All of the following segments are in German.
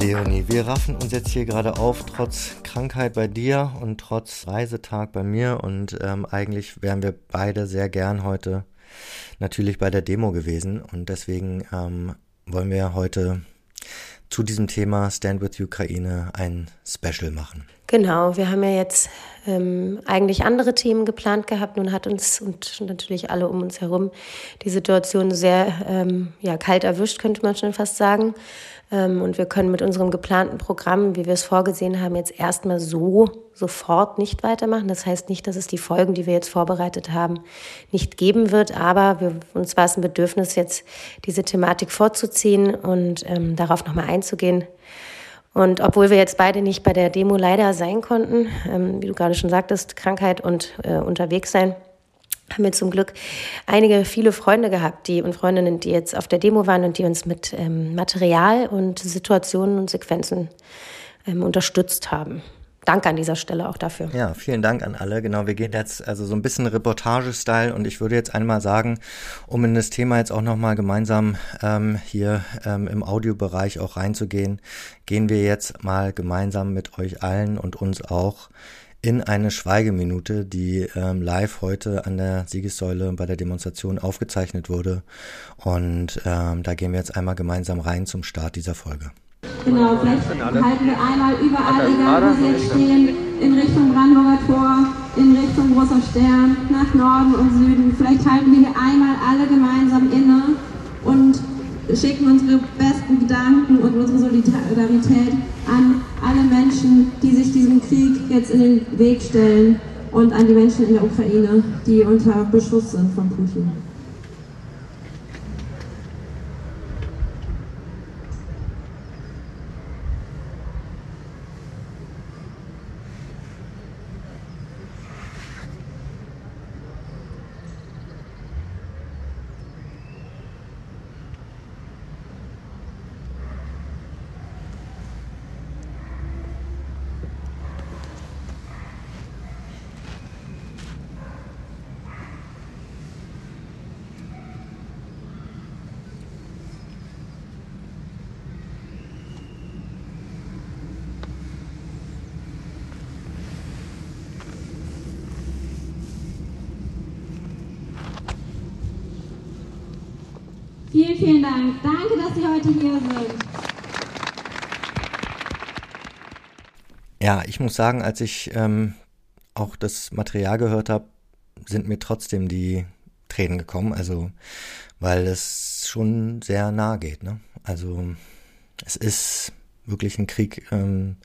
Leonie, wir raffen uns jetzt hier gerade auf, trotz Krankheit bei dir und trotz Reisetag bei mir. Und ähm, eigentlich wären wir beide sehr gern heute natürlich bei der Demo gewesen. Und deswegen ähm, wollen wir heute zu diesem Thema Stand with Ukraine ein Special machen. Genau, wir haben ja jetzt ähm, eigentlich andere Themen geplant gehabt. Nun hat uns und natürlich alle um uns herum die Situation sehr ähm, ja, kalt erwischt, könnte man schon fast sagen. Ähm, und wir können mit unserem geplanten Programm, wie wir es vorgesehen haben, jetzt erstmal so sofort nicht weitermachen. Das heißt nicht, dass es die Folgen, die wir jetzt vorbereitet haben, nicht geben wird. Aber wir, uns war es ein Bedürfnis, jetzt diese Thematik vorzuziehen und ähm, darauf nochmal einzugehen. Und obwohl wir jetzt beide nicht bei der Demo leider sein konnten, ähm, wie du gerade schon sagtest, Krankheit und äh, unterwegs sein, haben wir zum Glück einige, viele Freunde gehabt, die und Freundinnen, die jetzt auf der Demo waren und die uns mit ähm, Material und Situationen und Sequenzen ähm, unterstützt haben. Danke an dieser Stelle auch dafür. Ja, vielen Dank an alle. Genau, wir gehen jetzt also so ein bisschen Reportage-Style und ich würde jetzt einmal sagen, um in das Thema jetzt auch nochmal gemeinsam ähm, hier ähm, im Audiobereich auch reinzugehen, gehen wir jetzt mal gemeinsam mit euch allen und uns auch in eine Schweigeminute, die ähm, live heute an der Siegessäule bei der Demonstration aufgezeichnet wurde. Und ähm, da gehen wir jetzt einmal gemeinsam rein zum Start dieser Folge. Genau, vielleicht halten wir einmal überall, egal wo Sie jetzt stehen, in Richtung Brandenburger Tor, in Richtung Großer Stern, nach Norden und Süden. Vielleicht halten wir hier einmal alle gemeinsam inne und schicken unsere besten Gedanken und unsere Solidarität an alle Menschen, die sich diesem Krieg jetzt in den Weg stellen und an die Menschen in der Ukraine, die unter Beschuss sind von Putin. Vielen, vielen Dank. Danke, dass Sie heute hier sind. Ja, ich muss sagen, als ich ähm, auch das Material gehört habe, sind mir trotzdem die Tränen gekommen. Also, weil es schon sehr nah geht. Ne? Also, es ist wirklich ein Krieg ähm,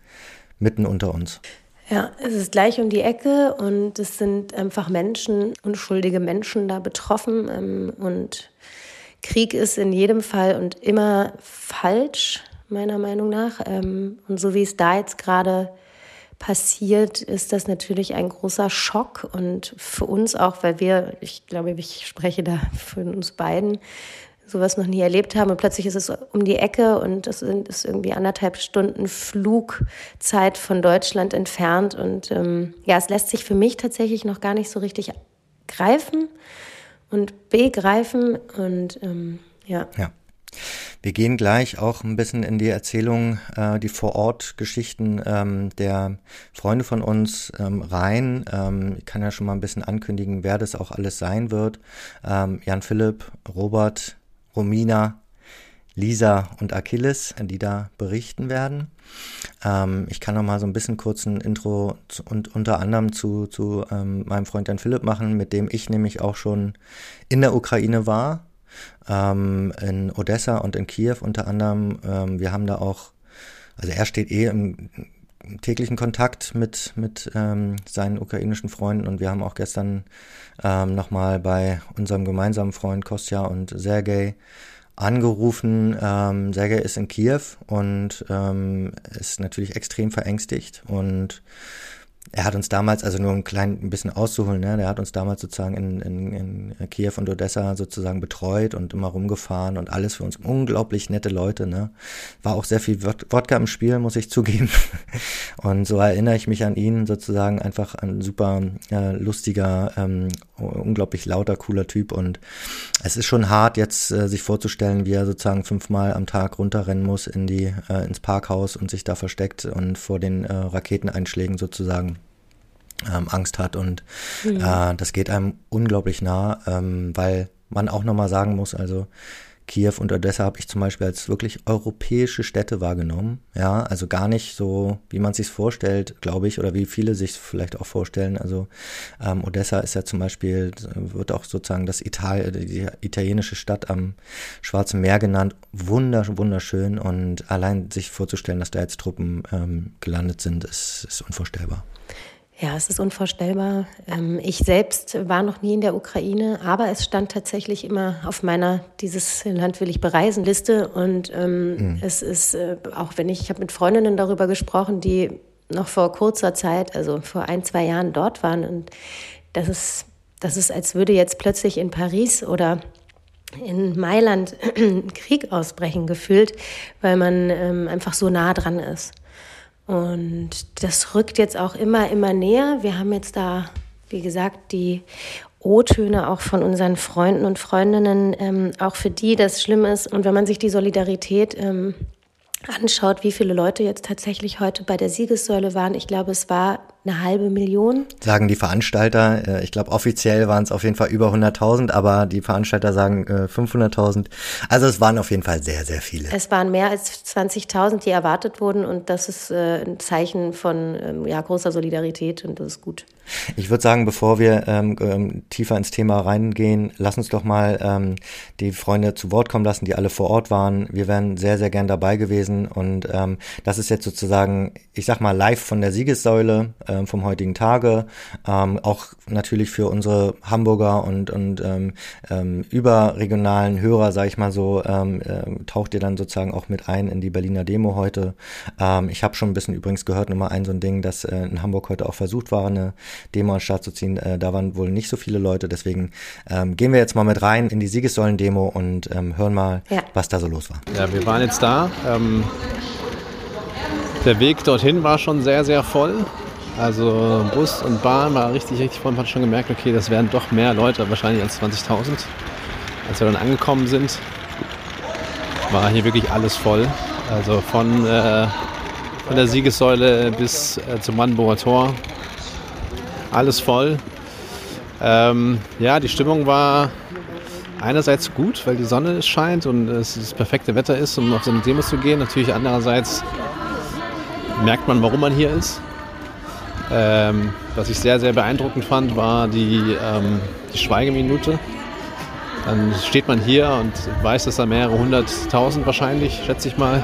mitten unter uns. Ja, es ist gleich um die Ecke und es sind einfach Menschen, unschuldige Menschen da betroffen ähm, und Krieg ist in jedem Fall und immer falsch, meiner Meinung nach. Ähm, und so wie es da jetzt gerade passiert, ist das natürlich ein großer Schock und für uns auch, weil wir, ich glaube, ich spreche da für uns beiden, sowas noch nie erlebt haben und plötzlich ist es um die Ecke und es ist irgendwie anderthalb Stunden Flugzeit von Deutschland entfernt und ähm, ja, es lässt sich für mich tatsächlich noch gar nicht so richtig greifen und begreifen und ähm, ja. Ja. Wir gehen gleich auch ein bisschen in die Erzählung, äh, die Vor-Ort-Geschichten ähm, der Freunde von uns ähm, rein. Ähm, ich kann ja schon mal ein bisschen ankündigen, wer das auch alles sein wird. Ähm, Jan Philipp, Robert, Romina, Lisa und Achilles, die da berichten werden. Ähm, ich kann noch mal so ein bisschen kurz ein Intro zu, und unter anderem zu, zu ähm, meinem Freund Jan Philipp machen, mit dem ich nämlich auch schon in der Ukraine war, ähm, in Odessa und in Kiew unter anderem. Ähm, wir haben da auch, also er steht eh im, täglichen Kontakt mit, mit ähm, seinen ukrainischen Freunden und wir haben auch gestern ähm, nochmal bei unserem gemeinsamen Freund Kostja und Sergei angerufen. Ähm, Sergei ist in Kiew und ähm, ist natürlich extrem verängstigt und er hat uns damals, also nur ein klein ein bisschen auszuholen, ne, der hat uns damals sozusagen in, in, in Kiew und Odessa sozusagen betreut und immer rumgefahren und alles für uns unglaublich nette Leute, ne. War auch sehr viel Wodka im Spiel, muss ich zugeben. Und so erinnere ich mich an ihn sozusagen einfach ein super äh, lustiger, ähm, unglaublich lauter, cooler Typ und es ist schon hart jetzt äh, sich vorzustellen, wie er sozusagen fünfmal am Tag runterrennen muss in die äh, ins Parkhaus und sich da versteckt und vor den äh, Raketeneinschlägen sozusagen ähm, Angst hat und mhm. äh, das geht einem unglaublich nah, ähm, weil man auch nochmal sagen muss, also Kiew und Odessa habe ich zum Beispiel als wirklich europäische Städte wahrgenommen. Ja, also gar nicht so, wie man sich vorstellt, glaube ich, oder wie viele sich vielleicht auch vorstellen. Also ähm, Odessa ist ja zum Beispiel, wird auch sozusagen das Ital die italienische Stadt am Schwarzen Meer genannt. Wundersch wunderschön und allein sich vorzustellen, dass da jetzt Truppen ähm, gelandet sind, ist, ist unvorstellbar. Ja, es ist unvorstellbar. Ähm, ich selbst war noch nie in der Ukraine, aber es stand tatsächlich immer auf meiner dieses Land will ich bereisen Liste. Und ähm, mhm. es ist, äh, auch wenn ich, ich habe mit Freundinnen darüber gesprochen, die noch vor kurzer Zeit, also vor ein, zwei Jahren dort waren. Und das ist, das ist, als würde jetzt plötzlich in Paris oder in Mailand Krieg ausbrechen gefühlt, weil man ähm, einfach so nah dran ist. Und das rückt jetzt auch immer, immer näher. Wir haben jetzt da, wie gesagt, die O-Töne auch von unseren Freunden und Freundinnen, ähm, auch für die das schlimm ist. Und wenn man sich die Solidarität ähm, anschaut, wie viele Leute jetzt tatsächlich heute bei der Siegessäule waren, ich glaube, es war eine halbe Million. Sagen die Veranstalter. Äh, ich glaube, offiziell waren es auf jeden Fall über 100.000, aber die Veranstalter sagen 500.000. Äh, also es waren auf jeden Fall sehr, sehr viele. Es waren mehr als 20.000, die erwartet wurden und das ist äh, ein Zeichen von ähm, ja, großer Solidarität und das ist gut. Ich würde sagen, bevor wir ähm, ähm, tiefer ins Thema reingehen, lass uns doch mal ähm, die Freunde zu Wort kommen lassen, die alle vor Ort waren. Wir wären sehr, sehr gern dabei gewesen und ähm, das ist jetzt sozusagen, ich sag mal, live von der Siegessäule ähm, vom heutigen Tage. Ähm, auch natürlich für unsere Hamburger und, und ähm, ähm, überregionalen Hörer, sage ich mal so, ähm, äh, taucht ihr dann sozusagen auch mit ein in die Berliner Demo heute. Ähm, ich habe schon ein bisschen übrigens gehört, Nummer ein so ein Ding, dass äh, in Hamburg heute auch versucht war, eine Demo an den Start zu ziehen. Äh, da waren wohl nicht so viele Leute, deswegen ähm, gehen wir jetzt mal mit rein in die Siegessäulen-Demo und ähm, hören mal, ja. was da so los war. Ja, wir waren jetzt da. Ähm, der Weg dorthin war schon sehr, sehr voll. Also Bus und Bahn war richtig, richtig voll. Man hat schon gemerkt, okay, das werden doch mehr Leute, wahrscheinlich als 20.000. Als wir dann angekommen sind, war hier wirklich alles voll. Also von, äh, von der Siegessäule bis äh, zum Brandenburger Tor. Alles voll. Ähm, ja, die Stimmung war einerseits gut, weil die Sonne scheint und es das perfekte Wetter ist, um auf so eine Demo zu gehen. Natürlich andererseits merkt man, warum man hier ist. Ähm, was ich sehr, sehr beeindruckend fand, war die, ähm, die Schweigeminute. Dann steht man hier und weiß, dass da mehrere hunderttausend wahrscheinlich, schätze ich mal,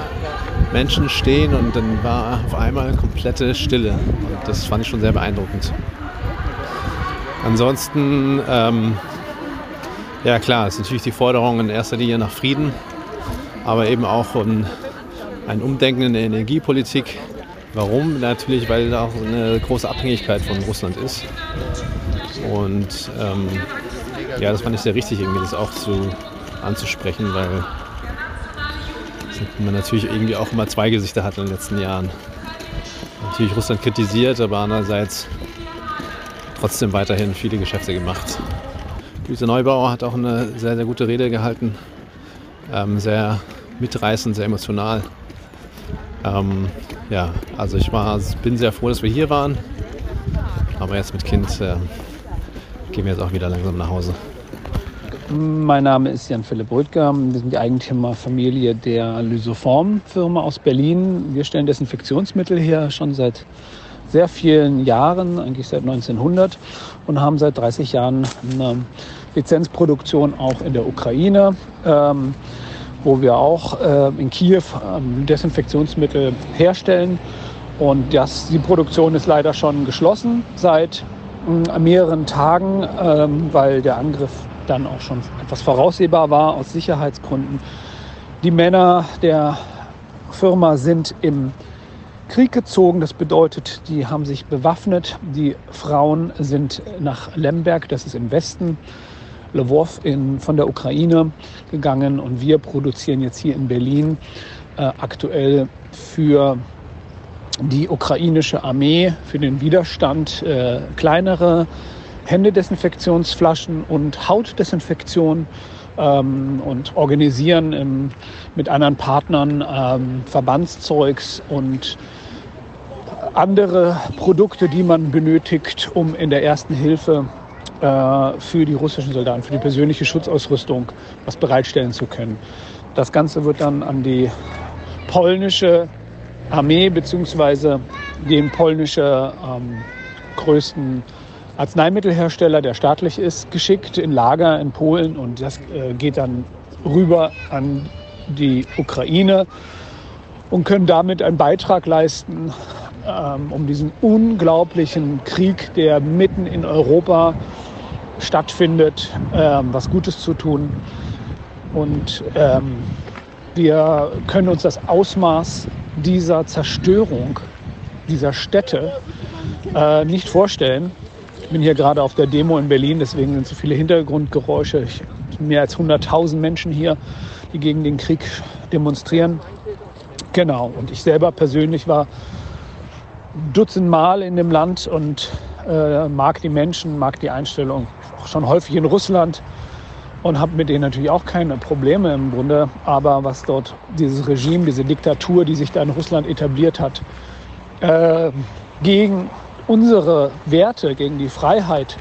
Menschen stehen und dann war auf einmal komplette Stille. Und das fand ich schon sehr beeindruckend. Ansonsten, ähm, ja klar, ist natürlich die Forderung in erster Linie nach Frieden, aber eben auch um ein Umdenken in der Energiepolitik, Warum? Natürlich, weil da auch eine große Abhängigkeit von Russland ist. Und ähm, ja, das fand ich sehr richtig, irgendwie das auch zu, anzusprechen, weil man natürlich irgendwie auch immer zwei Gesichter hat in den letzten Jahren. Natürlich Russland kritisiert, aber andererseits trotzdem weiterhin viele Geschäfte gemacht. Luise Neubauer hat auch eine sehr, sehr gute Rede gehalten. Ähm, sehr mitreißend, sehr emotional. Ähm, ja, also ich war, bin sehr froh, dass wir hier waren. Aber jetzt mit Kind äh, gehen wir jetzt auch wieder langsam nach Hause. Mein Name ist Jan Philipp Rüttger. Wir sind die Eigentümerfamilie der Lysoform-Firma aus Berlin. Wir stellen Desinfektionsmittel her schon seit sehr vielen Jahren, eigentlich seit 1900 und haben seit 30 Jahren eine Lizenzproduktion auch in der Ukraine. Ähm, wo wir auch äh, in Kiew ähm, Desinfektionsmittel herstellen. Und das, die Produktion ist leider schon geschlossen seit äh, mehreren Tagen, ähm, weil der Angriff dann auch schon etwas voraussehbar war aus Sicherheitsgründen. Die Männer der Firma sind im Krieg gezogen. Das bedeutet, die haben sich bewaffnet. Die Frauen sind nach Lemberg, das ist im Westen, Lwów in, von der Ukraine gegangen und wir produzieren jetzt hier in Berlin äh, aktuell für die ukrainische Armee, für den Widerstand äh, kleinere Händedesinfektionsflaschen und Hautdesinfektion ähm, und organisieren im, mit anderen Partnern ähm, Verbandszeugs und andere Produkte, die man benötigt, um in der ersten Hilfe äh, für die russischen Soldaten, für die persönliche Schutzausrüstung was bereitstellen zu können. Das Ganze wird dann an die polnische Armee beziehungsweise den polnische ähm, größten Arzneimittelhersteller, der staatlich ist, geschickt in Lager in Polen und das äh, geht dann rüber an die Ukraine und können damit einen Beitrag leisten, ähm, um diesen unglaublichen Krieg, der mitten in Europa stattfindet, ähm, was Gutes zu tun. Und ähm, wir können uns das Ausmaß dieser Zerstörung dieser Städte äh, nicht vorstellen. Ich bin hier gerade auf der Demo in Berlin, deswegen sind so viele Hintergrundgeräusche. Ich, mehr als 100.000 Menschen hier, die gegen den Krieg demonstrieren. Genau, und ich selber persönlich war Dutzend Mal in dem Land und äh, mag die Menschen, mag die Einstellung. Auch schon häufig in Russland und habe mit denen natürlich auch keine Probleme im Grunde. Aber was dort dieses Regime, diese Diktatur, die sich da in Russland etabliert hat, äh, gegen unsere Werte, gegen die Freiheit,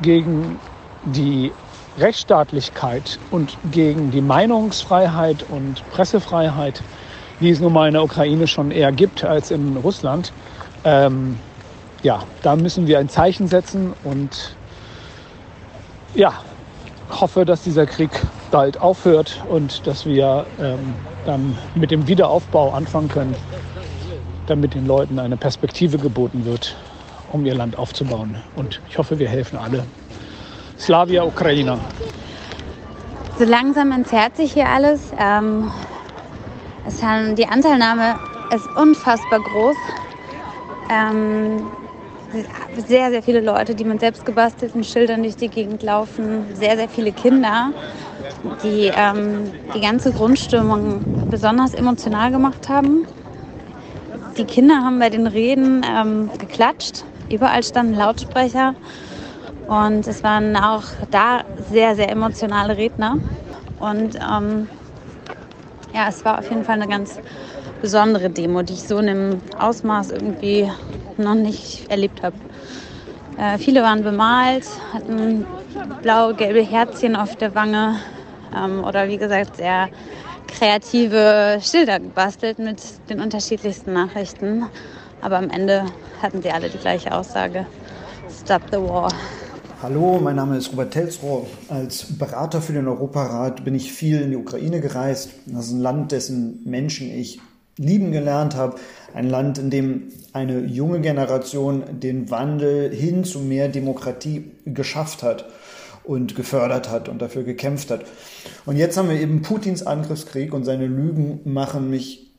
gegen die Rechtsstaatlichkeit und gegen die Meinungsfreiheit und Pressefreiheit, die es nun mal in der Ukraine schon eher gibt als in Russland, ähm, ja, da müssen wir ein Zeichen setzen und ja, hoffe, dass dieser Krieg bald aufhört und dass wir ähm, dann mit dem Wiederaufbau anfangen können, damit den Leuten eine Perspektive geboten wird, um ihr Land aufzubauen. Und ich hoffe, wir helfen alle. Slavia Ukraina. So langsam entzerrt sich hier alles. Ähm, es haben, die Anteilnahme ist unfassbar groß. Ähm, sehr, sehr viele Leute, die mit selbst gebastelten Schildern durch die Gegend laufen, sehr, sehr viele Kinder, die ähm, die ganze Grundstimmung besonders emotional gemacht haben. Die Kinder haben bei den Reden ähm, geklatscht, überall standen Lautsprecher und es waren auch da sehr, sehr emotionale Redner. Und ähm, ja, es war auf jeden Fall eine ganz besondere Demo, die ich so in einem Ausmaß irgendwie noch nicht erlebt habe. Äh, viele waren bemalt, hatten blaue, gelbe Herzchen auf der Wange ähm, oder wie gesagt sehr kreative Schilder gebastelt mit den unterschiedlichsten Nachrichten. Aber am Ende hatten sie alle die gleiche Aussage. Stop the war. Hallo, mein Name ist Robert Telsrohr. Als Berater für den Europarat bin ich viel in die Ukraine gereist. Das ist ein Land, dessen Menschen ich lieben gelernt habe. Ein Land, in dem eine junge Generation den Wandel hin zu mehr Demokratie geschafft hat und gefördert hat und dafür gekämpft hat. Und jetzt haben wir eben Putins Angriffskrieg und seine Lügen machen mich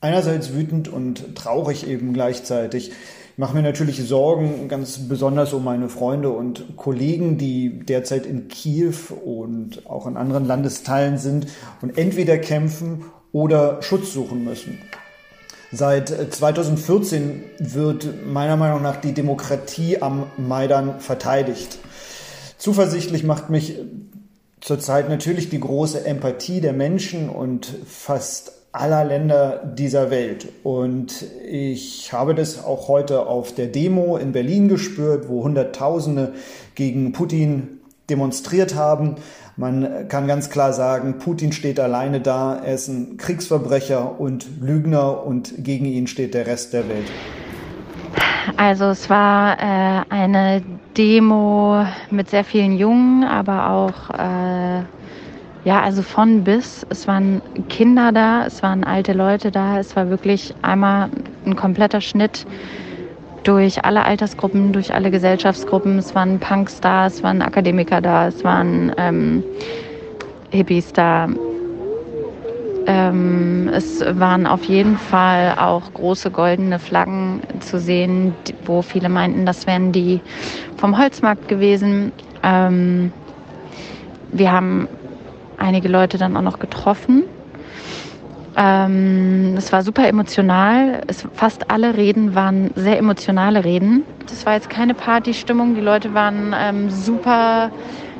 einerseits wütend und traurig eben gleichzeitig. Mache mir natürlich Sorgen, ganz besonders um meine Freunde und Kollegen, die derzeit in Kiew und auch in anderen Landesteilen sind und entweder kämpfen oder Schutz suchen müssen. Seit 2014 wird meiner Meinung nach die Demokratie am Maidan verteidigt. Zuversichtlich macht mich zurzeit natürlich die große Empathie der Menschen und fast aller Länder dieser Welt. Und ich habe das auch heute auf der Demo in Berlin gespürt, wo Hunderttausende gegen Putin demonstriert haben. Man kann ganz klar sagen, Putin steht alleine da, er ist ein Kriegsverbrecher und Lügner und gegen ihn steht der Rest der Welt. Also es war äh, eine Demo mit sehr vielen Jungen, aber auch äh, ja, also von bis. Es waren Kinder da, es waren alte Leute da, es war wirklich einmal ein kompletter Schnitt durch alle Altersgruppen, durch alle Gesellschaftsgruppen. Es waren Punks da, es waren Akademiker da, es waren ähm, Hippies da. Ähm, es waren auf jeden Fall auch große goldene Flaggen zu sehen, wo viele meinten, das wären die vom Holzmarkt gewesen. Ähm, wir haben einige Leute dann auch noch getroffen. Ähm, es war super emotional. Es, fast alle Reden waren sehr emotionale Reden. Das war jetzt keine Partystimmung. Die Leute waren ähm, super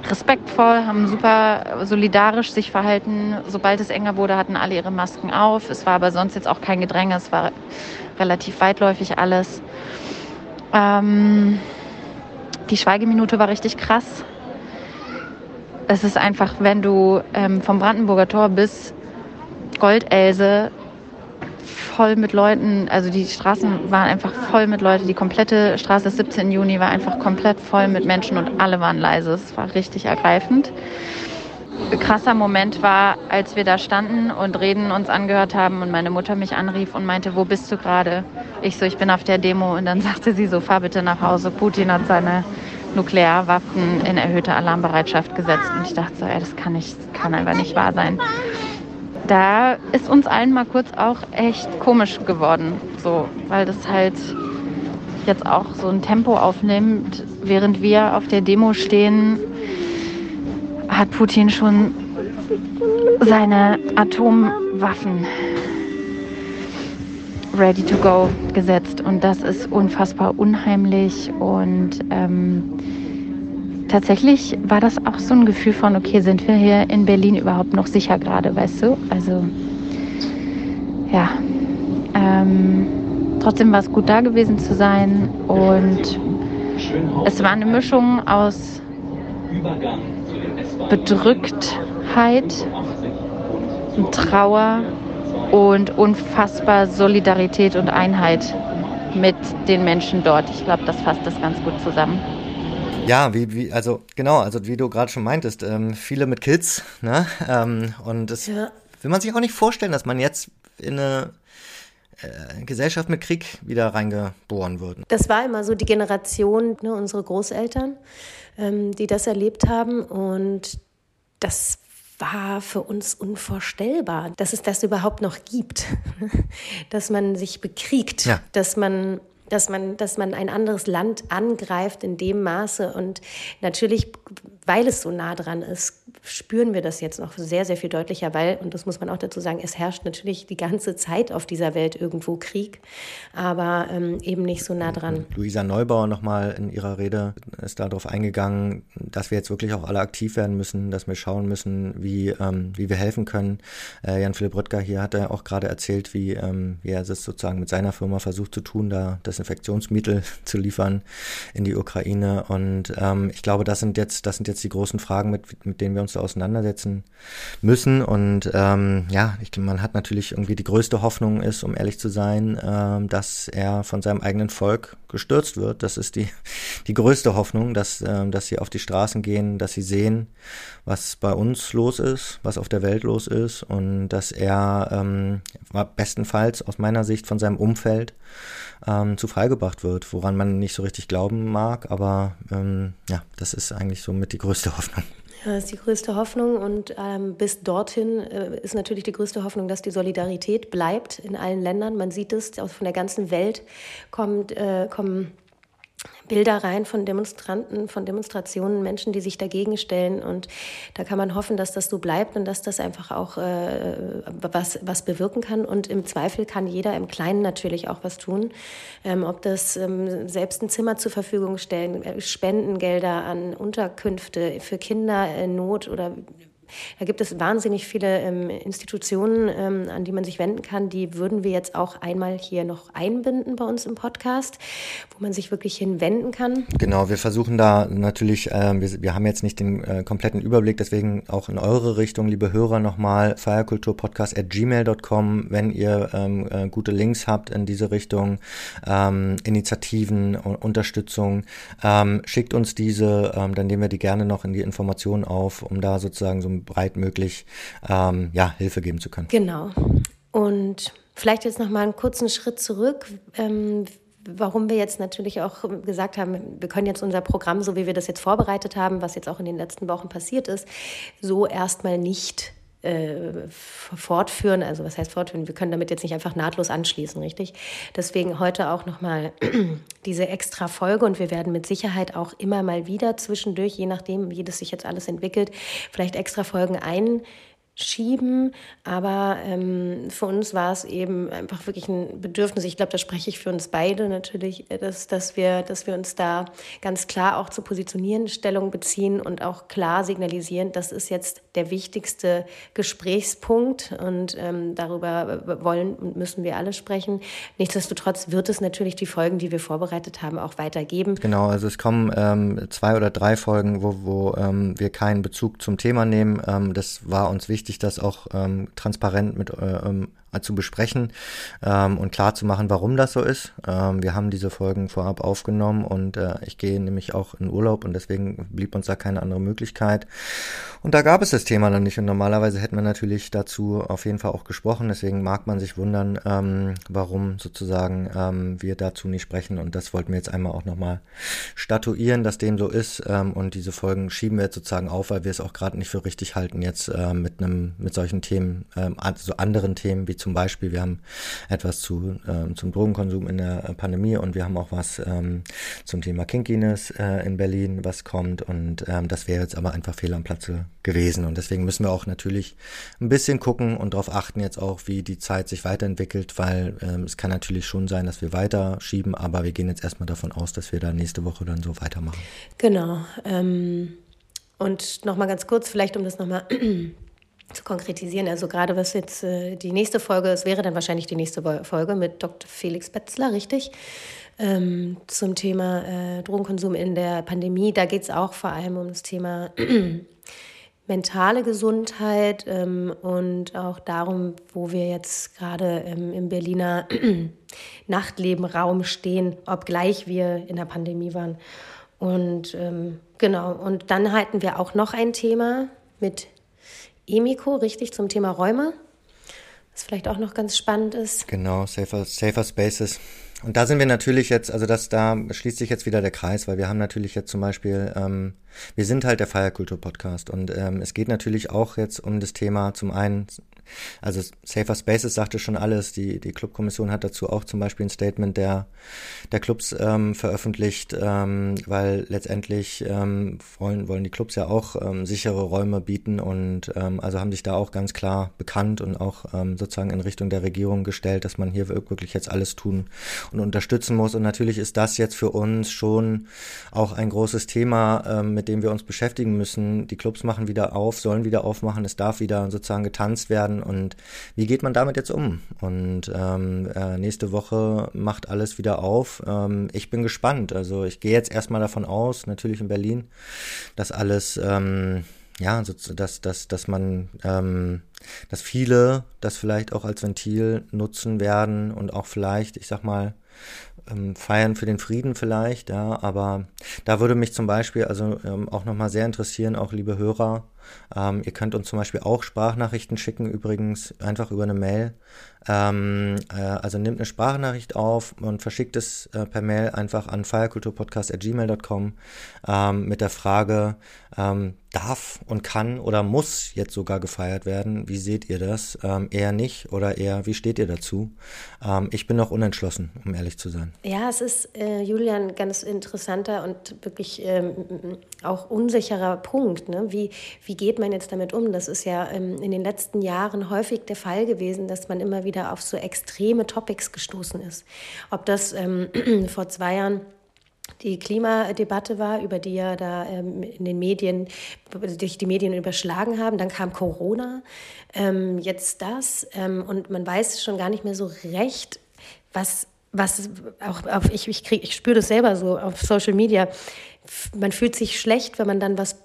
respektvoll, haben super solidarisch sich verhalten. Sobald es enger wurde, hatten alle ihre Masken auf. Es war aber sonst jetzt auch kein Gedränge. Es war relativ weitläufig alles. Ähm, die Schweigeminute war richtig krass. Es ist einfach, wenn du ähm, vom Brandenburger Tor bis Goldelse voll mit Leuten, also die Straßen waren einfach voll mit Leuten. Die komplette Straße des 17. Juni war einfach komplett voll mit Menschen und alle waren leise. Es war richtig ergreifend. Ein krasser Moment war, als wir da standen und Reden uns angehört haben und meine Mutter mich anrief und meinte, wo bist du gerade? Ich so, ich bin auf der Demo und dann sagte sie so, fahr bitte nach Hause. Putin hat seine Nuklearwaffen in erhöhte Alarmbereitschaft gesetzt. Und ich dachte so, ey, das kann, nicht, kann einfach nicht wahr sein. Da ist uns allen mal kurz auch echt komisch geworden, so, weil das halt jetzt auch so ein Tempo aufnimmt, während wir auf der Demo stehen, hat Putin schon seine Atomwaffen ready to go gesetzt. Und das ist unfassbar unheimlich. Und ähm, tatsächlich war das auch so ein Gefühl von, okay, sind wir hier in Berlin überhaupt noch sicher gerade, weißt du? Also, ja. Ähm, trotzdem war es gut da gewesen zu sein. Und es war eine Mischung aus Bedrücktheit, Trauer und unfassbar Solidarität und Einheit mit den Menschen dort. Ich glaube, das fasst das ganz gut zusammen. Ja, wie, wie, also genau, also wie du gerade schon meintest, ähm, viele mit Kids, ne? Ähm, und das ja. will man sich auch nicht vorstellen, dass man jetzt in eine äh, Gesellschaft mit Krieg wieder reingeboren wird. Das war immer so die Generation, ne, unsere Großeltern, ähm, die das erlebt haben. Und das war für uns unvorstellbar, dass es das überhaupt noch gibt, dass man sich bekriegt, ja. dass man dass man, dass man ein anderes Land angreift in dem Maße. Und natürlich, weil es so nah dran ist, spüren wir das jetzt noch sehr, sehr viel deutlicher, weil, und das muss man auch dazu sagen, es herrscht natürlich die ganze Zeit auf dieser Welt irgendwo Krieg, aber ähm, eben nicht so nah dran. Luisa Neubauer nochmal in ihrer Rede ist darauf eingegangen, dass wir jetzt wirklich auch alle aktiv werden müssen, dass wir schauen müssen, wie, ähm, wie wir helfen können. Äh, Jan-Philipp Rüttger hier hat er auch gerade erzählt, wie, ähm, wie er es sozusagen mit seiner Firma versucht zu tun, da Desinfektionsmittel zu liefern in die Ukraine. Und ähm, ich glaube, das sind jetzt, das sind jetzt die großen Fragen, mit, mit denen wir uns auseinandersetzen müssen. Und ähm, ja, ich, man hat natürlich irgendwie die größte Hoffnung ist, um ehrlich zu sein, ähm, dass er von seinem eigenen Volk gestürzt wird. Das ist die, die größte Hoffnung, dass, ähm, dass sie auf die Straßen gehen, dass sie sehen, was bei uns los ist, was auf der Welt los ist und dass er ähm, bestenfalls aus meiner Sicht von seinem Umfeld ähm, zu freigebracht wird, woran man nicht so richtig glauben mag, aber ähm, ja, das ist eigentlich so mit die größte Hoffnung. Das ist die größte Hoffnung und ähm, bis dorthin äh, ist natürlich die größte Hoffnung, dass die Solidarität bleibt in allen Ländern. Man sieht es, von der ganzen Welt kommt, äh, kommen Bilder rein von Demonstranten, von Demonstrationen, Menschen, die sich dagegen stellen. Und da kann man hoffen, dass das so bleibt und dass das einfach auch äh, was, was bewirken kann. Und im Zweifel kann jeder im Kleinen natürlich auch was tun. Ähm, ob das ähm, selbst ein Zimmer zur Verfügung stellen, äh, Spendengelder an Unterkünfte für Kinder in Not oder da gibt es wahnsinnig viele ähm, Institutionen, ähm, an die man sich wenden kann. Die würden wir jetzt auch einmal hier noch einbinden bei uns im Podcast, wo man sich wirklich hinwenden kann. Genau, wir versuchen da natürlich, äh, wir, wir, haben jetzt nicht den äh, kompletten Überblick, deswegen auch in eure Richtung, liebe Hörer, nochmal feierkulturpodcast at gmail.com, wenn ihr ähm, äh, gute Links habt in diese Richtung, ähm, Initiativen, Unterstützung, ähm, schickt uns diese, ähm, dann nehmen wir die gerne noch in die Informationen auf, um da sozusagen so breit möglich ähm, ja, Hilfe geben zu können. Genau. Und vielleicht jetzt noch mal einen kurzen Schritt zurück. Ähm, warum wir jetzt natürlich auch gesagt haben, wir können jetzt unser Programm, so wie wir das jetzt vorbereitet haben, was jetzt auch in den letzten Wochen passiert ist, so erstmal nicht äh, fortführen. Also was heißt fortführen? Wir können damit jetzt nicht einfach nahtlos anschließen, richtig? Deswegen heute auch nochmal diese extra Folge und wir werden mit Sicherheit auch immer mal wieder zwischendurch, je nachdem, wie das sich jetzt alles entwickelt, vielleicht extra Folgen ein schieben. Aber ähm, für uns war es eben einfach wirklich ein Bedürfnis. Ich glaube, da spreche ich für uns beide natürlich, äh, dass, dass, wir, dass wir uns da ganz klar auch zu positionieren, Stellung beziehen und auch klar signalisieren, das ist jetzt der wichtigste Gesprächspunkt und ähm, darüber wollen und müssen wir alle sprechen. Nichtsdestotrotz wird es natürlich die Folgen, die wir vorbereitet haben, auch weitergeben. Genau, also es kommen ähm, zwei oder drei Folgen, wo, wo ähm, wir keinen Bezug zum Thema nehmen. Ähm, das war uns wichtig das auch ähm, transparent mit äh, ähm, zu besprechen ähm, und klar zu machen, warum das so ist. Ähm, wir haben diese Folgen vorab aufgenommen und äh, ich gehe nämlich auch in Urlaub und deswegen blieb uns da keine andere Möglichkeit. Und da gab es das Thema noch nicht und normalerweise hätten wir natürlich dazu auf jeden Fall auch gesprochen. Deswegen mag man sich wundern, ähm, warum sozusagen ähm, wir dazu nicht sprechen und das wollten wir jetzt einmal auch nochmal statuieren, dass dem so ist ähm, und diese Folgen schieben wir jetzt sozusagen auf, weil wir es auch gerade nicht für richtig halten, jetzt äh, mit einem mit solchen Themen, ähm, also anderen Themen wie zum Beispiel, wir haben etwas zu, ähm, zum Drogenkonsum in der Pandemie und wir haben auch was ähm, zum Thema Kinkiness äh, in Berlin, was kommt und ähm, das wäre jetzt aber einfach fehl am Platze gewesen und deswegen müssen wir auch natürlich ein bisschen gucken und darauf achten jetzt auch, wie die Zeit sich weiterentwickelt, weil ähm, es kann natürlich schon sein, dass wir weiter schieben, aber wir gehen jetzt erstmal davon aus, dass wir da nächste Woche dann so weitermachen. Genau. Ähm, und nochmal ganz kurz, vielleicht um das nochmal zu konkretisieren. Also gerade was jetzt äh, die nächste Folge ist, wäre dann wahrscheinlich die nächste Folge mit Dr. Felix Betzler, richtig? Ähm, zum Thema äh, Drogenkonsum in der Pandemie. Da geht es auch vor allem um das Thema mentale Gesundheit ähm, und auch darum, wo wir jetzt gerade ähm, im Berliner Nachtlebenraum stehen, obgleich wir in der Pandemie waren. Und ähm, genau, und dann halten wir auch noch ein Thema mit Emiko, richtig, zum Thema Räume, was vielleicht auch noch ganz spannend ist. Genau, Safer, Safer Spaces. Und da sind wir natürlich jetzt, also das, da schließt sich jetzt wieder der Kreis, weil wir haben natürlich jetzt zum Beispiel, ähm, wir sind halt der Feierkultur-Podcast und ähm, es geht natürlich auch jetzt um das Thema zum einen also Safer Spaces sagte schon alles. Die, die Clubkommission hat dazu auch zum Beispiel ein Statement der, der Clubs ähm, veröffentlicht, ähm, weil letztendlich ähm, wollen, wollen die Clubs ja auch ähm, sichere Räume bieten und ähm, also haben sich da auch ganz klar bekannt und auch ähm, sozusagen in Richtung der Regierung gestellt, dass man hier wirklich jetzt alles tun und unterstützen muss. Und natürlich ist das jetzt für uns schon auch ein großes Thema, ähm, mit dem wir uns beschäftigen müssen. Die Clubs machen wieder auf, sollen wieder aufmachen, es darf wieder sozusagen getanzt werden und wie geht man damit jetzt um? Und ähm, äh, nächste Woche macht alles wieder auf. Ähm, ich bin gespannt. Also ich gehe jetzt erstmal davon aus, natürlich in Berlin, dass alles ähm, ja, so, dass, dass, dass man, ähm, dass viele das vielleicht auch als Ventil nutzen werden und auch vielleicht, ich sag mal, ähm, feiern für den Frieden vielleicht, ja, aber da würde mich zum Beispiel also ähm, auch nochmal sehr interessieren, auch liebe Hörer, ähm, ihr könnt uns zum Beispiel auch Sprachnachrichten schicken, übrigens einfach über eine Mail. Ähm, äh, also nehmt eine Sprachnachricht auf und verschickt es äh, per Mail einfach an feierkulturpodcast.gmail.com ähm, mit der Frage, ähm, darf und kann oder muss jetzt sogar gefeiert werden? Wie seht ihr das? Ähm, eher nicht oder eher, wie steht ihr dazu? Ähm, ich bin noch unentschlossen, um ehrlich zu sein. Ja, es ist, äh, Julian, ganz interessanter und wirklich ähm, auch unsicherer Punkt. Ne? Wie, wie geht man jetzt damit um? Das ist ja ähm, in den letzten Jahren häufig der Fall gewesen, dass man immer wieder auf so extreme Topics gestoßen ist. Ob das ähm, vor zwei Jahren die Klimadebatte war, über die ja da ähm, in den Medien, durch die Medien überschlagen haben. Dann kam Corona, ähm, jetzt das. Ähm, und man weiß schon gar nicht mehr so recht, was, was auch auf, ich, ich, ich spüre das selber so auf Social Media. Man fühlt sich schlecht, wenn man dann was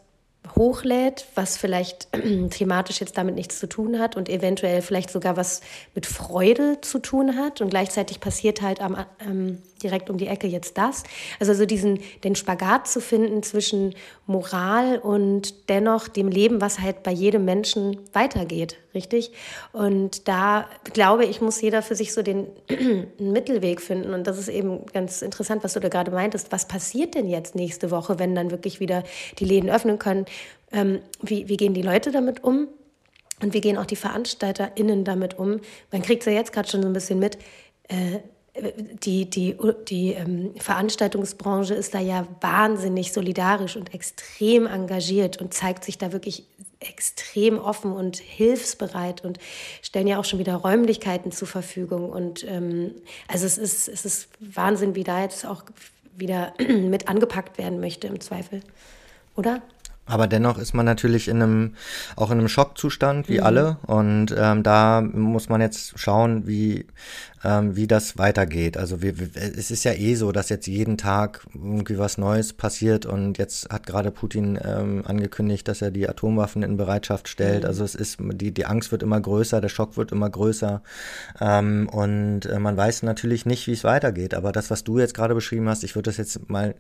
hochlädt, was vielleicht thematisch jetzt damit nichts zu tun hat und eventuell vielleicht sogar was mit Freude zu tun hat und gleichzeitig passiert halt am, ähm, direkt um die Ecke jetzt das. Also so diesen, den Spagat zu finden zwischen Moral und dennoch dem Leben, was halt bei jedem Menschen weitergeht, richtig? Und da glaube ich, muss jeder für sich so den Mittelweg finden. Und das ist eben ganz interessant, was du da gerade meintest. Was passiert denn jetzt nächste Woche, wenn dann wirklich wieder die Läden öffnen können? Ähm, wie, wie gehen die Leute damit um? Und wie gehen auch die VeranstalterInnen damit um? Man kriegt es ja jetzt gerade schon so ein bisschen mit. Äh, die, die, die ähm, Veranstaltungsbranche ist da ja wahnsinnig solidarisch und extrem engagiert und zeigt sich da wirklich extrem offen und hilfsbereit und stellen ja auch schon wieder Räumlichkeiten zur Verfügung. Und ähm, also es ist, es ist Wahnsinn, wie da jetzt auch wieder mit angepackt werden möchte im Zweifel. Oder? Aber dennoch ist man natürlich in einem, auch in einem Schockzustand, wie mhm. alle. Und ähm, da muss man jetzt schauen, wie, ähm, wie das weitergeht. Also wir, es ist ja eh so, dass jetzt jeden Tag irgendwie was Neues passiert und jetzt hat gerade Putin ähm, angekündigt, dass er die Atomwaffen in Bereitschaft stellt. Also es ist, die, die Angst wird immer größer, der Schock wird immer größer ähm, und äh, man weiß natürlich nicht, wie es weitergeht. Aber das, was du jetzt gerade beschrieben hast, ich würde das jetzt mal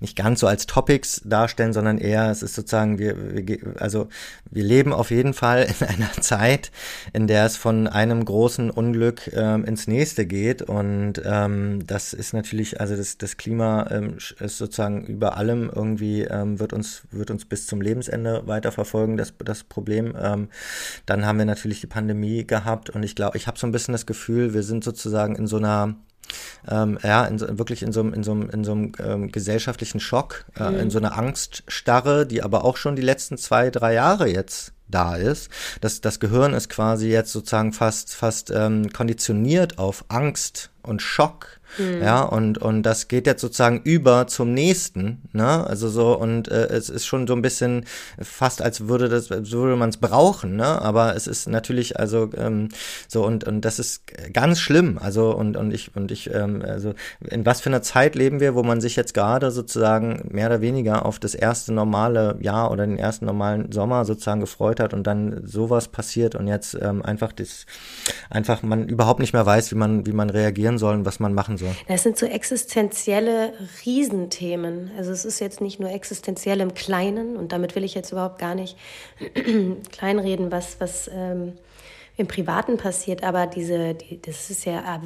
nicht ganz so als Topics darstellen, sondern eher, es ist sozusagen, wir, wir also wir leben auf jeden Fall in einer Zeit, in der es von einem großen Unglück ähm, ins nächste nächste geht. Und ähm, das ist natürlich, also das, das Klima ähm, ist sozusagen über allem irgendwie, ähm, wird, uns, wird uns bis zum Lebensende weiterverfolgen, das, das Problem. Ähm, dann haben wir natürlich die Pandemie gehabt und ich glaube, ich habe so ein bisschen das Gefühl, wir sind sozusagen in so einer ähm, ja, in wirklich in so, in so, in so einem ähm, gesellschaftlichen Schock, äh, mhm. in so einer Angststarre, die aber auch schon die letzten zwei, drei Jahre jetzt da ist. Das, das Gehirn ist quasi jetzt sozusagen fast, fast ähm, konditioniert auf Angst und Schock Mhm. Ja, und, und das geht jetzt sozusagen über zum nächsten, ne? Also so, und äh, es ist schon so ein bisschen fast, als würde das, als würde man es brauchen, ne? Aber es ist natürlich, also ähm, so, und, und das ist ganz schlimm. Also, und, und ich, und ich, ähm, also in was für einer Zeit leben wir, wo man sich jetzt gerade sozusagen mehr oder weniger auf das erste normale Jahr oder den ersten normalen Sommer sozusagen gefreut hat und dann sowas passiert und jetzt ähm, einfach das, einfach man überhaupt nicht mehr weiß, wie man, wie man reagieren soll und was man machen soll? Das sind so existenzielle Riesenthemen. Also es ist jetzt nicht nur existenziell im Kleinen und damit will ich jetzt überhaupt gar nicht kleinreden, was, was ähm, im Privaten passiert, aber diese, die, das ist ja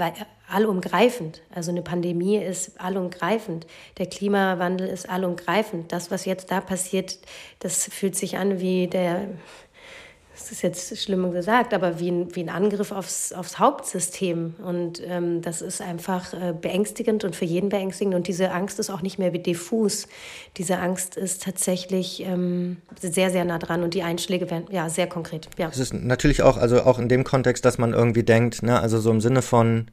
allumgreifend. Also eine Pandemie ist allumgreifend. Der Klimawandel ist allumgreifend. Das, was jetzt da passiert, das fühlt sich an wie der das ist jetzt schlimm gesagt, aber wie ein, wie ein Angriff aufs, aufs Hauptsystem. Und ähm, das ist einfach äh, beängstigend und für jeden beängstigend. Und diese Angst ist auch nicht mehr wie diffus. Diese Angst ist tatsächlich ähm, sehr, sehr nah dran und die Einschläge werden ja sehr konkret. Ja. Es ist natürlich auch, also auch in dem Kontext, dass man irgendwie denkt, ne, also so im Sinne von,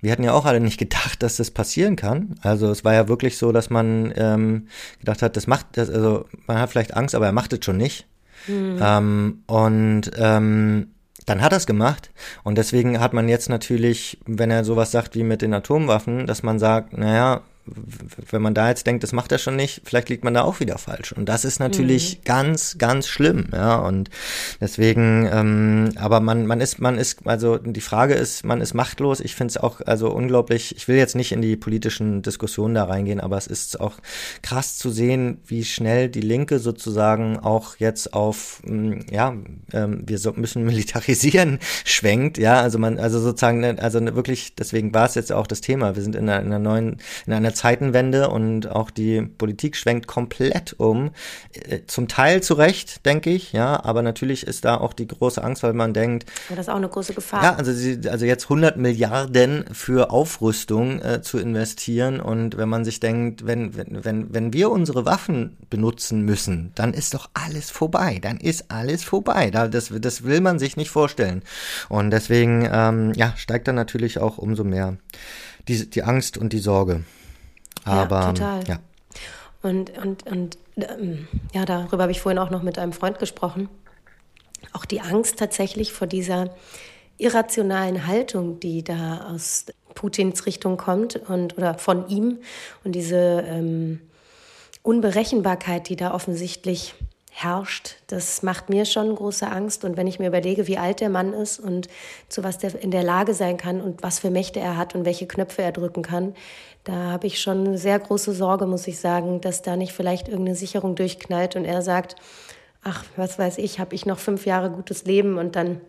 wir hatten ja auch alle nicht gedacht, dass das passieren kann. Also es war ja wirklich so, dass man ähm, gedacht hat, das macht, das, also man hat vielleicht Angst, aber er macht es schon nicht. Mhm. Ähm, und ähm, dann hat er es gemacht. Und deswegen hat man jetzt natürlich, wenn er sowas sagt wie mit den Atomwaffen, dass man sagt, naja, wenn man da jetzt denkt, das macht er schon nicht, vielleicht liegt man da auch wieder falsch. Und das ist natürlich mhm. ganz, ganz schlimm, ja. Und deswegen, ähm, aber man, man ist, man ist, also die Frage ist, man ist machtlos. Ich finde es auch also unglaublich, ich will jetzt nicht in die politischen Diskussionen da reingehen, aber es ist auch krass zu sehen, wie schnell die Linke sozusagen auch jetzt auf, mm, ja, ähm, wir so, müssen militarisieren schwenkt, ja. Also man, also sozusagen, ne, also wirklich, deswegen war es jetzt auch das Thema. Wir sind in einer, in einer neuen, in einer Zeitenwende und auch die Politik schwenkt komplett um. Äh, zum Teil zu Recht, denke ich, ja, aber natürlich ist da auch die große Angst, weil man denkt. Ja, das ist auch eine große Gefahr. Ja, also, sie, also jetzt 100 Milliarden für Aufrüstung äh, zu investieren und wenn man sich denkt, wenn, wenn, wenn, wenn wir unsere Waffen benutzen müssen, dann ist doch alles vorbei. Dann ist alles vorbei. Das, das will man sich nicht vorstellen. Und deswegen, ähm, ja, steigt dann natürlich auch umso mehr die, die Angst und die Sorge. Aber ja, total. ja. Und, und, und ähm, ja, darüber habe ich vorhin auch noch mit einem Freund gesprochen. Auch die Angst tatsächlich vor dieser irrationalen Haltung, die da aus Putins Richtung kommt und oder von ihm und diese ähm, Unberechenbarkeit, die da offensichtlich herrscht, das macht mir schon große Angst. Und wenn ich mir überlege, wie alt der Mann ist und zu was der in der Lage sein kann und was für Mächte er hat und welche Knöpfe er drücken kann, da habe ich schon sehr große Sorge, muss ich sagen, dass da nicht vielleicht irgendeine Sicherung durchknallt und er sagt, ach, was weiß ich, habe ich noch fünf Jahre gutes Leben und dann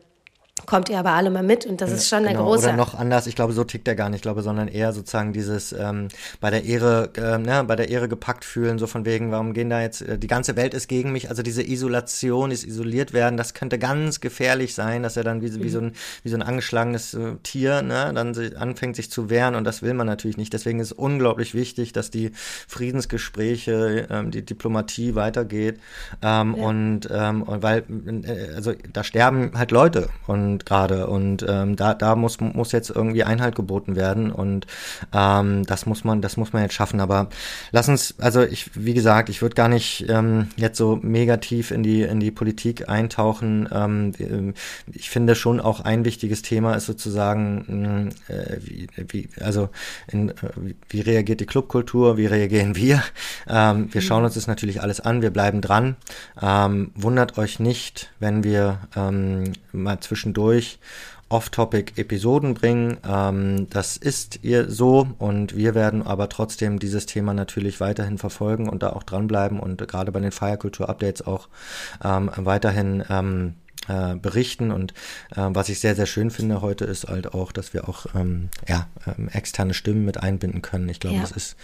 kommt ihr aber alle mal mit und das ist schon genau, eine große. Oder noch anders, ich glaube, so tickt er gar nicht, ich glaube, sondern eher sozusagen dieses ähm, bei der Ehre, äh, ne, bei der Ehre gepackt fühlen, so von wegen, warum gehen da jetzt, äh, die ganze Welt ist gegen mich, also diese Isolation, dieses isoliert werden, das könnte ganz gefährlich sein, dass er dann wie, wie so ein, wie so ein angeschlagenes äh, Tier, ne, dann sich, anfängt sich zu wehren und das will man natürlich nicht. Deswegen ist es unglaublich wichtig, dass die Friedensgespräche, ähm, die Diplomatie weitergeht ähm, ja. und, ähm, und weil, äh, also da sterben halt Leute und und gerade und ähm, da da muss muss jetzt irgendwie Einhalt geboten werden und ähm, das muss man das muss man jetzt schaffen. Aber lass uns also ich wie gesagt ich würde gar nicht ähm, jetzt so mega tief in die in die Politik eintauchen. Ähm, ich finde schon auch ein wichtiges Thema ist sozusagen äh, wie, wie also in, äh, wie reagiert die Clubkultur, wie reagieren wir? Ähm, wir schauen uns das natürlich alles an, wir bleiben dran. Ähm, wundert euch nicht, wenn wir ähm, mal zwischendurch zwischendurch Off-Topic-Episoden bringen. Ähm, das ist ihr so und wir werden aber trotzdem dieses Thema natürlich weiterhin verfolgen und da auch dranbleiben und gerade bei den Feierkultur-Updates auch ähm, weiterhin ähm, äh, berichten. Und äh, was ich sehr, sehr schön finde heute ist halt auch, dass wir auch ähm, ja, ähm, externe Stimmen mit einbinden können. Ich glaube, ja. das ist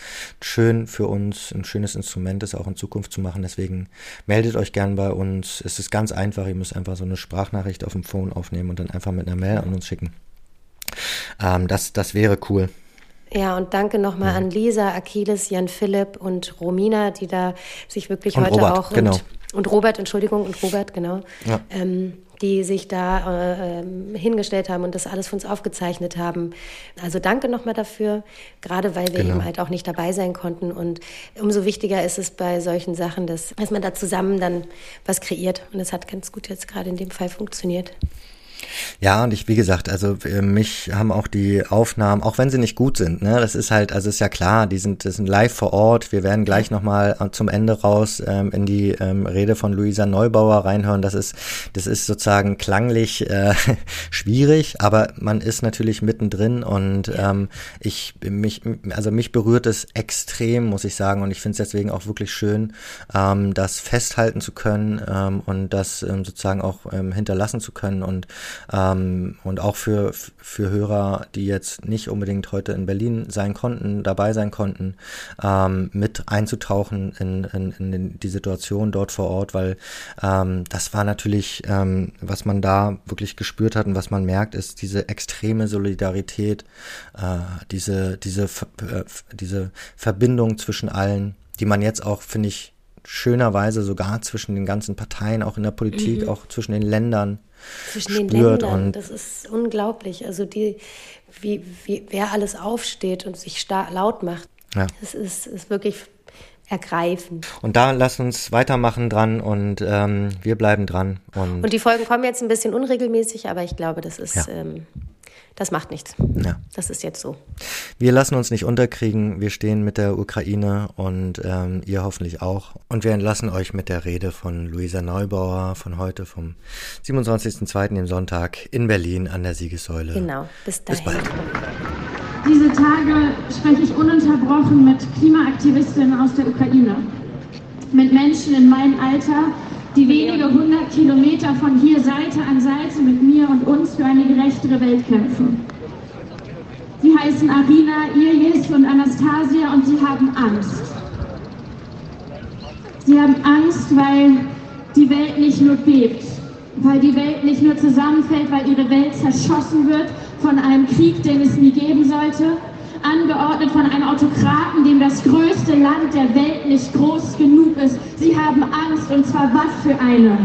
schön für uns, ein schönes Instrument, das auch in Zukunft zu machen. Deswegen meldet euch gern bei uns. Es ist ganz einfach. Ihr müsst einfach so eine Sprachnachricht auf dem Phone aufnehmen und dann einfach mit einer Mail an uns schicken. Ähm, das, das wäre cool. Ja, und danke nochmal ja. an Lisa, Achilles, Jan Philipp und Romina, die da sich wirklich und heute Robert, auch genau. und und Robert, Entschuldigung, und Robert, genau, ja. ähm, die sich da äh, ähm, hingestellt haben und das alles für uns aufgezeichnet haben. Also danke nochmal dafür, gerade weil wir genau. eben halt auch nicht dabei sein konnten. Und umso wichtiger ist es bei solchen Sachen, dass, dass man da zusammen dann was kreiert. Und das hat ganz gut jetzt gerade in dem Fall funktioniert. Ja, und ich, wie gesagt, also mich haben auch die Aufnahmen, auch wenn sie nicht gut sind, ne, das ist halt, also ist ja klar, die sind, das sind live vor Ort. Wir werden gleich nochmal zum Ende raus ähm, in die ähm, Rede von Luisa Neubauer reinhören. Das ist, das ist sozusagen klanglich äh, schwierig, aber man ist natürlich mittendrin und ähm, ich mich, also mich berührt es extrem, muss ich sagen, und ich finde es deswegen auch wirklich schön, ähm, das festhalten zu können ähm, und das ähm, sozusagen auch ähm, hinterlassen zu können und ähm, und auch für, für Hörer, die jetzt nicht unbedingt heute in Berlin sein konnten, dabei sein konnten, ähm, mit einzutauchen in, in, in die Situation dort vor Ort, weil ähm, das war natürlich, ähm, was man da wirklich gespürt hat und was man merkt, ist diese extreme Solidarität, äh, diese, diese, äh, diese Verbindung zwischen allen, die man jetzt auch, finde ich, schönerweise sogar zwischen den ganzen Parteien, auch in der Politik, mhm. auch zwischen den Ländern zwischen den Ländern. das ist unglaublich. Also die, wie, wie, wer alles aufsteht und sich laut macht. Ja. Das ist, ist wirklich ergreifend. Und da lass uns weitermachen dran und ähm, wir bleiben dran. Und, und, die Folgen kommen jetzt ein bisschen unregelmäßig, aber ich glaube, das ist ja. ähm, das macht nichts. Ja. Das ist jetzt so. Wir lassen uns nicht unterkriegen. Wir stehen mit der Ukraine und ähm, ihr hoffentlich auch. Und wir entlassen euch mit der Rede von Luisa Neubauer von heute, vom 27.02., dem Sonntag, in Berlin an der Siegessäule. Genau. Bis dahin. Bis bald. Diese Tage spreche ich ununterbrochen mit Klimaaktivistinnen aus der Ukraine. Mit Menschen in meinem Alter, die wenige hundert Kilometer von hier Seite an Seite mit mir und uns für eine gerechtere Welt kämpfen. Sie heißen Arina, Iris und Anastasia und sie haben Angst. Sie haben Angst, weil die Welt nicht nur bebt, weil die Welt nicht nur zusammenfällt, weil ihre Welt zerschossen wird von einem Krieg, den es nie geben sollte, angeordnet von einem Autokraten, dem das größte Land der Welt nicht groß genug ist. Sie haben Angst, und zwar was für eine?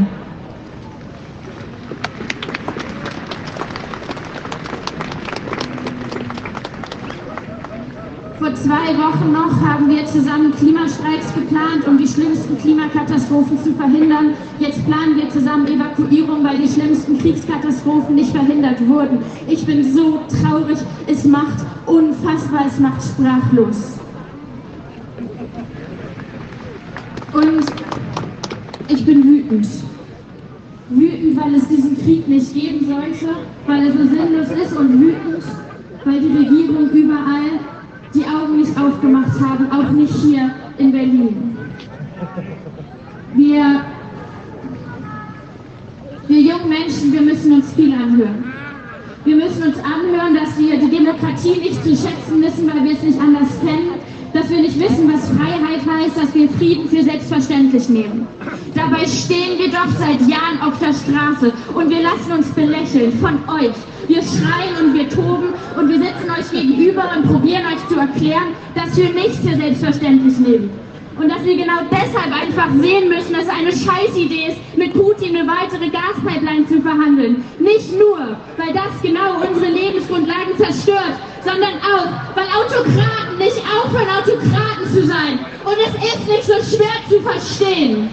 Vor zwei Wochen noch haben wir zusammen Klimastreiks geplant, um die schlimmsten Klimakatastrophen zu verhindern. Jetzt planen wir zusammen Evakuierung, weil die schlimmsten Kriegskatastrophen nicht verhindert wurden. Ich bin so traurig. Es macht unfassbar, es macht sprachlos. Und ich bin wütend. Wütend, weil es diesen Krieg nicht geben sollte, weil er so sinnlos ist und wütend, weil die Regierung überall die Augen nicht aufgemacht haben, auch nicht hier in Berlin. Wir, wir jungen Menschen, wir müssen uns viel anhören. Wir müssen uns anhören, dass wir die Demokratie nicht zu schätzen wissen, weil wir es nicht anders kennen. Dass wir nicht wissen, was Freiheit heißt, dass wir Frieden für selbstverständlich nehmen. Dabei stehen wir doch seit Jahren auf der Straße und wir lassen uns belächeln von euch. Wir schreien und wir toben und wir sitzen euch gegenüber und probieren euch zu erklären, dass wir nichts für selbstverständlich nehmen. Und dass wir genau deshalb einfach sehen müssen, dass es eine Scheißidee ist, mit Putin eine weitere Gaspipeline zu verhandeln. Nicht nur, weil das genau unsere Lebensgrundlagen zerstört, sondern auch, weil Autokraten nicht aufhören, Autokraten zu sein. Und es ist nicht so schwer zu verstehen.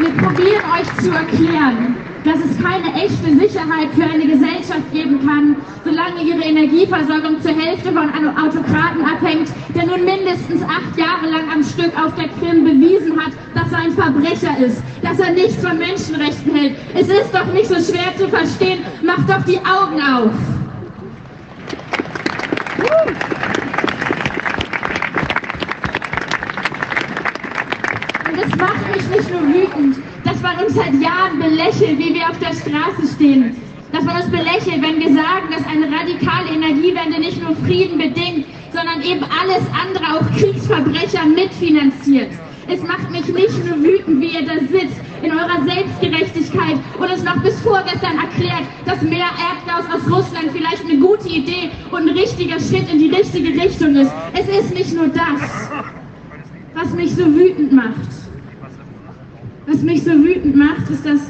Wir probieren euch zu erklären, dass es keine echte Sicherheit für eine Gesellschaft geben kann, solange ihre Energieversorgung zur Hälfte von Autokraten abhängt, der nun mindestens acht Jahre lang am Stück auf der Krim bewiesen hat, dass er ein Verbrecher ist, dass er nichts von Menschenrechten hält. Es ist doch nicht so schwer zu verstehen. Macht doch die Augen auf. Und es macht mich nicht nur wütend, dass man uns seit Jahren belächelt, wie wir auf der Straße stehen. Dass man uns belächelt, wenn wir sagen, dass eine radikale Energiewende nicht nur Frieden bedingt, sondern eben alles andere, auch Kriegsverbrecher mitfinanziert. Es macht mich nicht nur wütend, wie ihr da sitzt, in eurer Selbstgerechtigkeit und es noch bis vorgestern erklärt, dass mehr Erdgas aus Russland vielleicht eine gute Idee und ein richtiger Schritt in die richtige Richtung ist. Es ist nicht nur das, was mich so wütend macht. Was mich so wütend macht, ist, dass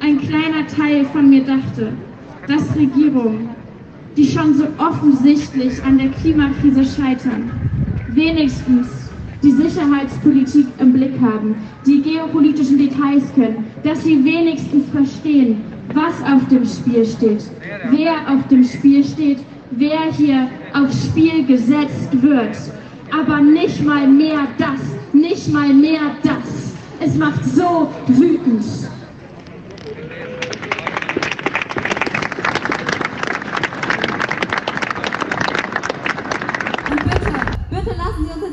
ein kleiner Teil von mir dachte, dass Regierungen, die schon so offensichtlich an der Klimakrise scheitern, wenigstens die Sicherheitspolitik im Blick haben, die geopolitischen Details können, dass sie wenigstens verstehen, was auf dem Spiel steht, wer auf dem Spiel steht, wer hier aufs Spiel gesetzt wird. Aber nicht mal mehr das, nicht mal mehr das. Es macht so wütend.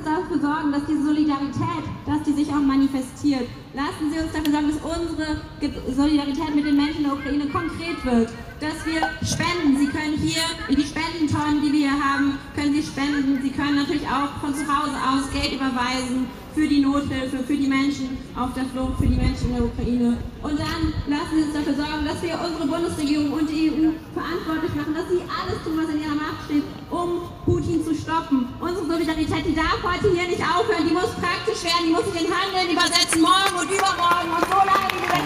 dafür sorgen, dass diese Solidarität, dass die sich auch manifestiert. Lassen Sie uns dafür sorgen, dass unsere Solidarität mit den Menschen in der Ukraine konkret wird. Dass wir spenden. Sie können hier in die Spendentonnen, die wir hier haben, können Sie spenden. Sie können natürlich auch von zu Hause aus Geld überweisen für die Nothilfe, für die Menschen auf der Flucht, für die Menschen in der Ukraine. Und dann lassen Sie uns dafür sorgen, dass wir unsere Bundesregierung und die EU verantwortlich machen, dass sie alles tun, was in ihrer Macht steht, um Putin zu stoppen. Unsere Solidarität, die darf heute hier nicht aufhören, die muss praktisch werden, die muss sich in Handeln übersetzen, morgen und übermorgen und so lange, wie andauert.